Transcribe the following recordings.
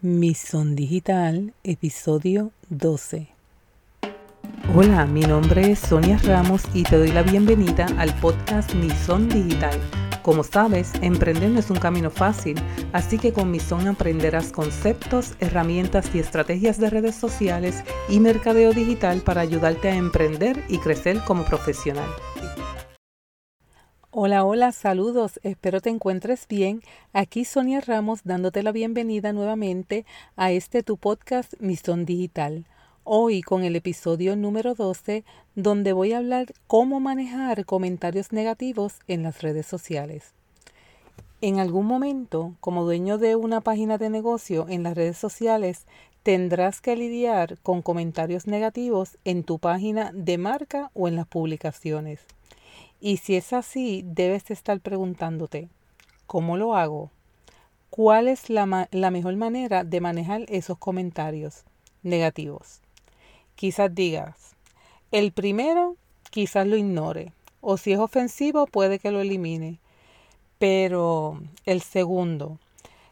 Misión Digital, episodio 12. Hola, mi nombre es Sonia Ramos y te doy la bienvenida al podcast Misión Digital. Como sabes, emprender no es un camino fácil, así que con Mison aprenderás conceptos, herramientas y estrategias de redes sociales y mercadeo digital para ayudarte a emprender y crecer como profesional. Hola, hola, saludos, espero te encuentres bien. Aquí Sonia Ramos dándote la bienvenida nuevamente a este tu podcast Misión Digital. Hoy con el episodio número 12 donde voy a hablar cómo manejar comentarios negativos en las redes sociales. En algún momento, como dueño de una página de negocio en las redes sociales, tendrás que lidiar con comentarios negativos en tu página de marca o en las publicaciones. Y si es así, debes estar preguntándote, ¿cómo lo hago? ¿Cuál es la, la, mejor manera de manejar esos comentarios negativos? Quizás digas, el primero quizás lo ignore, o si es ofensivo puede que lo elimine. Pero el segundo,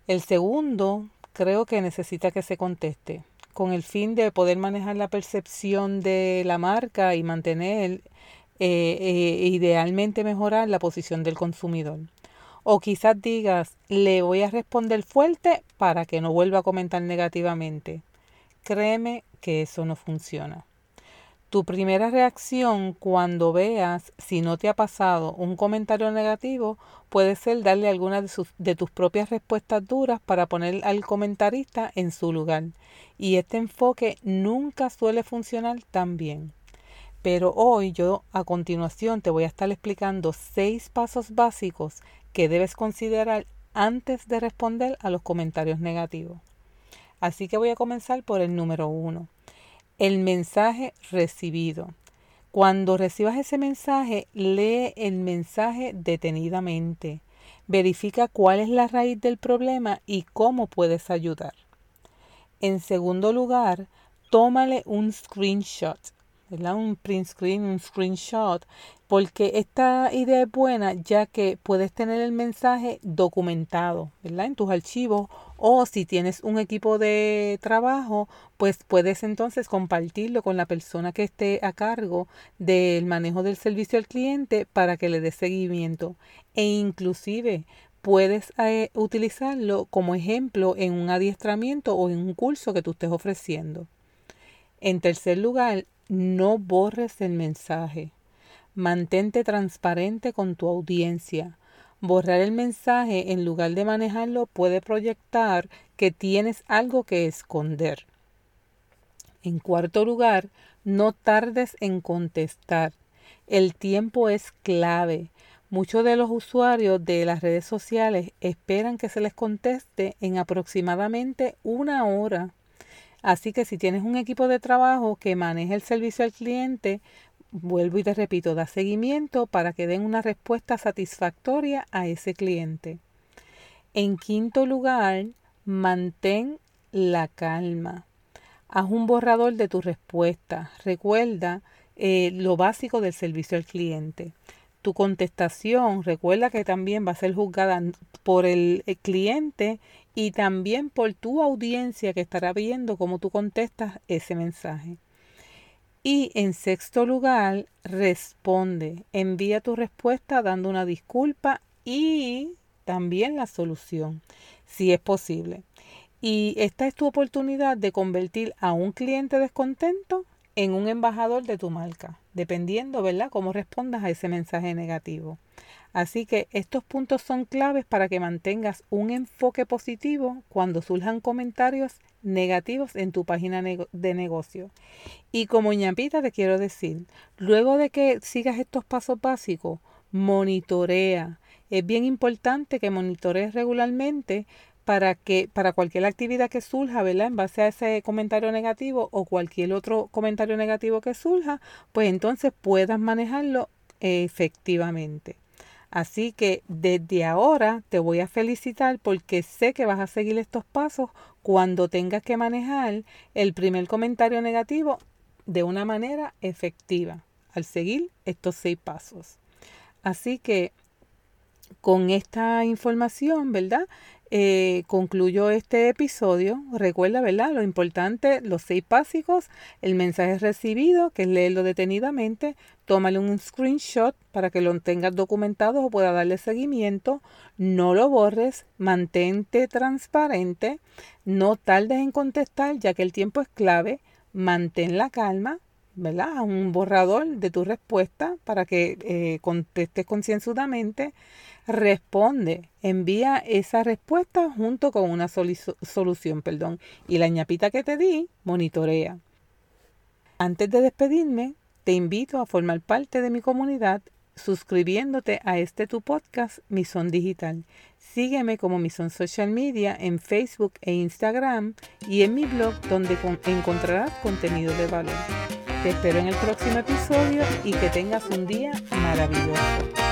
el segundo creo que necesita que se conteste, con el fin de poder manejar la percepción de la marca y mantener eh, eh, idealmente mejorar la posición del consumidor. O quizás digas, le voy a responder fuerte para que no vuelva a comentar negativamente. Créeme que eso no funciona. Tu primera reacción cuando veas si no te ha pasado un comentario negativo puede ser darle alguna de, de, tus propias respuestas duras para poner al comentarista en su lugar. Y este enfoque nunca suele funcionar tan bien. Pero hoy yo a continuación te voy a estar explicando seis pasos básicos que debes considerar antes de responder a los comentarios negativos. Así que voy a comenzar por el número uno. El mensaje recibido. Cuando recibas ese mensaje, lee el mensaje detenidamente. Verifica cuál es la raíz del problema y cómo puedes ayudar. En segundo lugar, tómale un screenshot un print screen, un screenshot, porque esta idea es buena ya que puedes tener el mensaje documentado ¿verdad? en tus archivos o si tienes un equipo de trabajo, pues puedes entonces compartirlo con la persona que esté a cargo del manejo del servicio al cliente para que le dé seguimiento e inclusive puedes eh, utilizarlo como ejemplo en un adiestramiento o en un curso que tú estés ofreciendo. En tercer lugar, no borres el mensaje. Mantente transparente con tu audiencia. Borrar el mensaje en lugar de manejarlo puede proyectar que tienes algo que esconder. En cuarto lugar, no tardes en contestar. El tiempo es clave. Muchos de los usuarios de las redes sociales esperan que se les conteste en aproximadamente una hora. Así que si tienes un equipo de trabajo que maneje el servicio al cliente, vuelvo y te repito, da seguimiento para que den una respuesta satisfactoria a ese cliente. En quinto lugar, mantén la calma. Haz un borrador de tu respuesta. Recuerda eh, lo básico del servicio al cliente. Tu contestación, recuerda que también va a ser juzgada por el cliente y también por tu audiencia que estará viendo cómo tú contestas ese mensaje. Y en sexto lugar, responde, envía tu respuesta dando una disculpa y también la solución, si es posible. Y esta es tu oportunidad de convertir a un cliente descontento en un embajador de tu marca, dependiendo, ¿verdad?, cómo respondas a ese mensaje negativo. Así que estos puntos son claves para que mantengas un enfoque positivo cuando surjan comentarios negativos en tu página de negocio. Y como ñapita te quiero decir, luego de que sigas estos pasos básicos, monitorea. Es bien importante que monitorees regularmente para que para cualquier actividad que surja, ¿verdad? En base a ese comentario negativo o cualquier otro comentario negativo que surja, pues entonces puedas manejarlo efectivamente. Así que desde ahora te voy a felicitar porque sé que vas a seguir estos pasos cuando tengas que manejar el primer comentario negativo de una manera efectiva al seguir estos seis pasos. Así que con esta información, ¿verdad? Eh, concluyo este episodio. Recuerda, ¿verdad? Lo importante, los seis básicos, el mensaje recibido, que es leerlo detenidamente, tómale un screenshot para que lo tengas documentado o pueda darle seguimiento, no lo borres, mantente transparente, no tardes en contestar ya que el tiempo es clave, mantén la calma, ¿verdad? Un borrador de tu respuesta para que eh, contestes concienzudamente responde, envía esa respuesta junto con una solución, perdón, y la ñapita que te di, monitorea. Antes de despedirme, te invito a formar parte de mi comunidad suscribiéndote a este tu podcast Mison Digital. Sígueme como Mison Social Media en Facebook e Instagram y en mi blog donde encontrarás contenido de valor. Te espero en el próximo episodio y que tengas un día maravilloso.